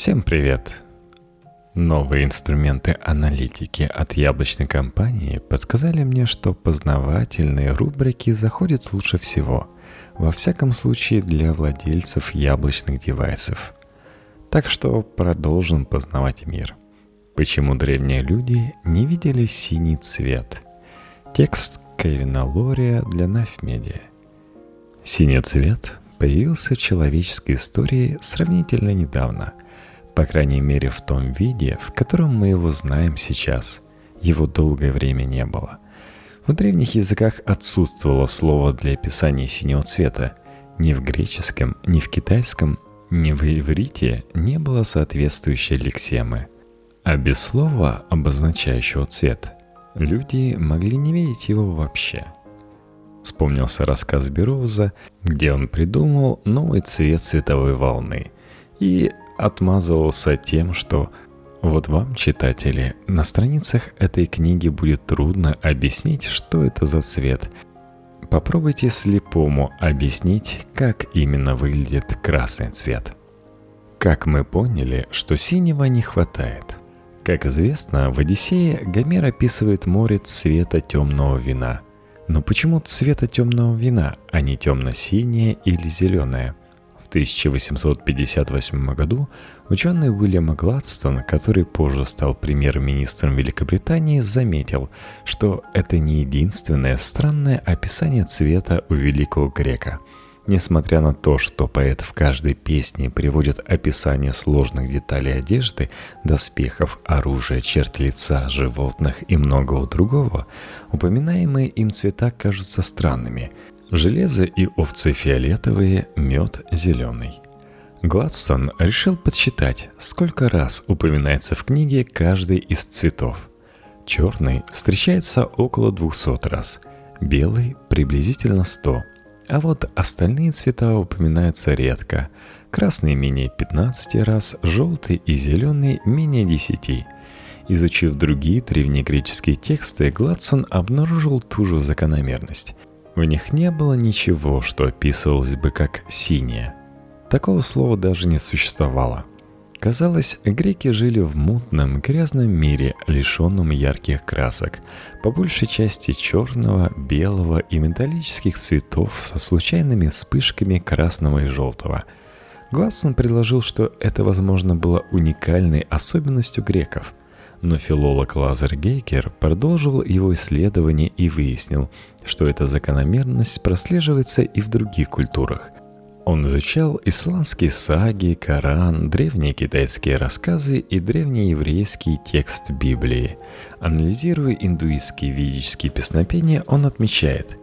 Всем привет! Новые инструменты аналитики от яблочной компании подсказали мне, что познавательные рубрики заходят лучше всего, во всяком случае для владельцев яблочных девайсов. Так что продолжим познавать мир. Почему древние люди не видели синий цвет? Текст Кевина Лория для Нафмедиа. Синий цвет появился в человеческой истории сравнительно недавно, по крайней мере в том виде, в котором мы его знаем сейчас. Его долгое время не было. В древних языках отсутствовало слово для описания синего цвета. Ни в греческом, ни в китайском, ни в иврите не было соответствующей лексемы. А без слова, обозначающего цвет, люди могли не видеть его вообще – Вспомнился рассказ Бероуза, где он придумал новый цвет световой волны и отмазывался тем, что вот вам, читатели, на страницах этой книги будет трудно объяснить, что это за цвет. Попробуйте слепому объяснить, как именно выглядит красный цвет. Как мы поняли, что синего не хватает. Как известно, в «Одиссее» Гомер описывает море цвета темного вина – но почему цвета темного вина, а не темно-синее или зеленое? В 1858 году ученый Уильям Гладстон, который позже стал премьер-министром Великобритании, заметил, что это не единственное странное описание цвета у великого грека – Несмотря на то, что поэт в каждой песне приводит описание сложных деталей одежды, доспехов, оружия, черт лица, животных и многого другого, упоминаемые им цвета кажутся странными. Железо и овцы фиолетовые, мед зеленый. Гладстон решил подсчитать, сколько раз упоминается в книге каждый из цветов. Черный встречается около 200 раз, белый приблизительно 100, а вот остальные цвета упоминаются редко. Красный менее 15 раз, желтый и зеленый менее 10. Изучив другие древнегреческие тексты, Гладсон обнаружил ту же закономерность. В них не было ничего, что описывалось бы как «синее». Такого слова даже не существовало – Казалось, греки жили в мутном, грязном мире, лишенном ярких красок, по большей части черного, белого и металлических цветов со случайными вспышками красного и желтого. Гласон предложил, что это, возможно, было уникальной особенностью греков. Но филолог Лазар Гейкер продолжил его исследование и выяснил, что эта закономерность прослеживается и в других культурах – он изучал исландские саги, Коран, древние китайские рассказы и древнееврейский текст Библии. Анализируя индуистские ведические песнопения, он отмечает,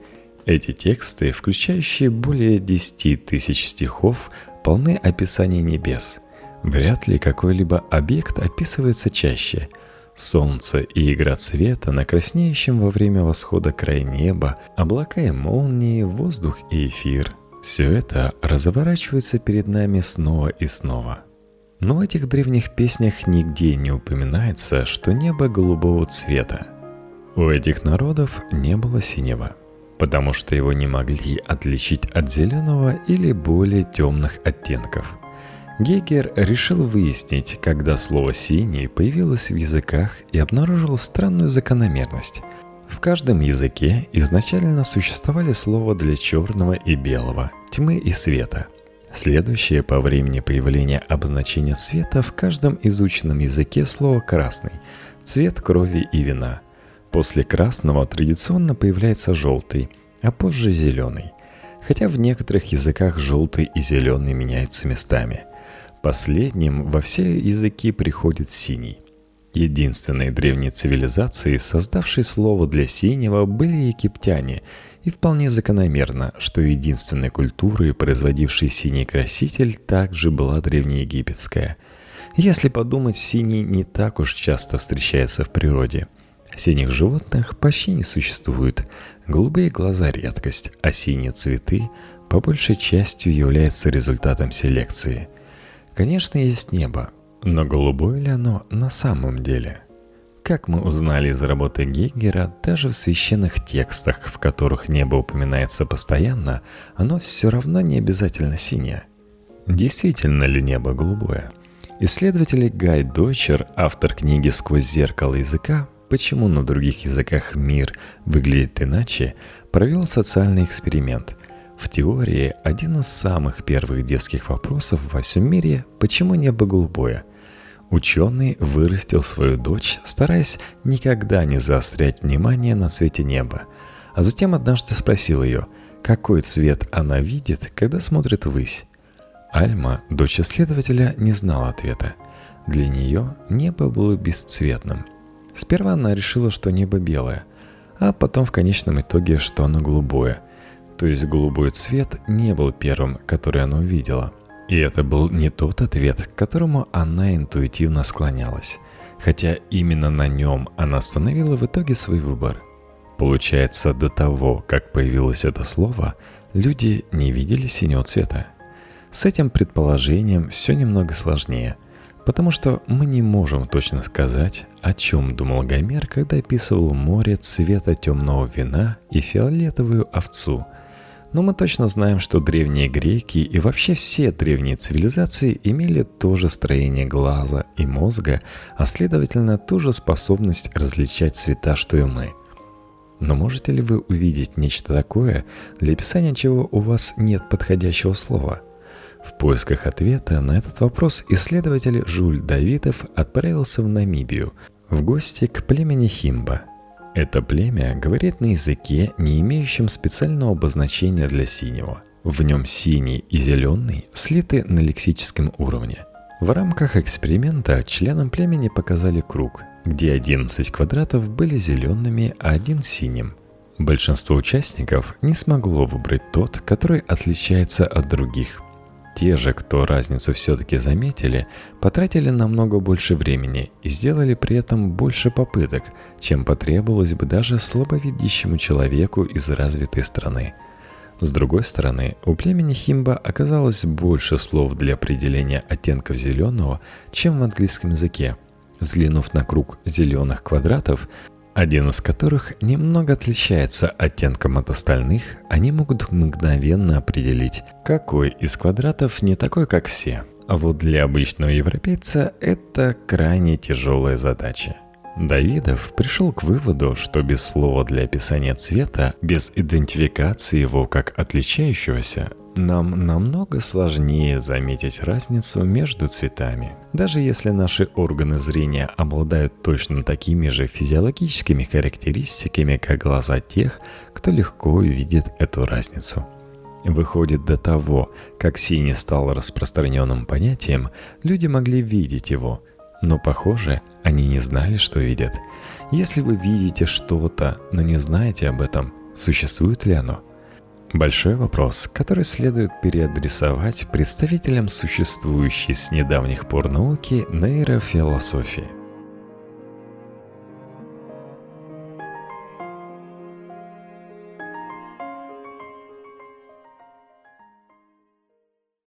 эти тексты, включающие более 10 тысяч стихов, полны описаний небес. Вряд ли какой-либо объект описывается чаще – Солнце и игра цвета на краснеющем во время восхода край неба, облака и молнии, воздух и эфир, все это разворачивается перед нами снова и снова. Но в этих древних песнях нигде не упоминается, что небо голубого цвета. У этих народов не было синего, потому что его не могли отличить от зеленого или более темных оттенков. Гегер решил выяснить, когда слово «синий» появилось в языках и обнаружил странную закономерность – в каждом языке изначально существовали слова для черного и белого, тьмы и света. Следующее по времени появления обозначения света в каждом изученном языке слово «красный» – цвет крови и вина. После красного традиционно появляется желтый, а позже зеленый. Хотя в некоторых языках желтый и зеленый меняются местами. Последним во все языки приходит синий. Единственной древней цивилизацией, создавшей слово для синего, были египтяне, и вполне закономерно, что единственной культурой, производившей синий краситель, также была древнеегипетская. Если подумать, синий не так уж часто встречается в природе. Синих животных почти не существует, голубые глаза – редкость, а синие цветы по большей частью являются результатом селекции. Конечно, есть небо, но голубое ли оно на самом деле? Как мы узнали из работы Гейгера, даже в священных текстах, в которых небо упоминается постоянно, оно все равно не обязательно синее. Действительно ли небо голубое? Исследователь Гай Дойчер, автор книги «Сквозь зеркало языка. Почему на других языках мир выглядит иначе», провел социальный эксперимент. В теории один из самых первых детских вопросов во всем мире – почему небо голубое – Ученый вырастил свою дочь, стараясь никогда не заострять внимание на цвете неба, а затем однажды спросил ее, какой цвет она видит, когда смотрит ввысь. Альма, дочь исследователя, не знала ответа. Для нее небо было бесцветным. Сперва она решила, что небо белое, а потом в конечном итоге, что оно голубое. То есть голубой цвет не был первым, который она увидела – и это был не тот ответ, к которому она интуитивно склонялась, хотя именно на нем она остановила в итоге свой выбор. Получается, до того, как появилось это слово, люди не видели синего цвета. С этим предположением все немного сложнее, потому что мы не можем точно сказать, о чем думал Гомер, когда описывал море цвета темного вина и фиолетовую овцу – но мы точно знаем, что древние греки и вообще все древние цивилизации имели то же строение глаза и мозга, а следовательно ту же способность различать цвета, что и мы. Но можете ли вы увидеть нечто такое, для описания чего у вас нет подходящего слова? В поисках ответа на этот вопрос исследователь Жуль Давидов отправился в Намибию, в гости к племени Химба – это племя говорит на языке, не имеющем специального обозначения для синего. В нем синий и зеленый слиты на лексическом уровне. В рамках эксперимента членам племени показали круг, где 11 квадратов были зелеными, а один синим. Большинство участников не смогло выбрать тот, который отличается от других. Те же, кто разницу все-таки заметили, потратили намного больше времени и сделали при этом больше попыток, чем потребовалось бы даже слабовидящему человеку из развитой страны. С другой стороны, у племени Химба оказалось больше слов для определения оттенков зеленого, чем в английском языке. Взглянув на круг зеленых квадратов, один из которых немного отличается оттенком от остальных, они могут мгновенно определить, какой из квадратов не такой, как все. А вот для обычного европейца это крайне тяжелая задача. Давидов пришел к выводу, что без слова для описания цвета, без идентификации его как отличающегося, нам намного сложнее заметить разницу между цветами. Даже если наши органы зрения обладают точно такими же физиологическими характеристиками, как глаза тех, кто легко видит эту разницу. Выходит, до того, как синий стал распространенным понятием, люди могли видеть его, но, похоже, они не знали, что видят. Если вы видите что-то, но не знаете об этом, существует ли оно – Большой вопрос, который следует переадресовать представителям существующей с недавних пор науки нейрофилософии –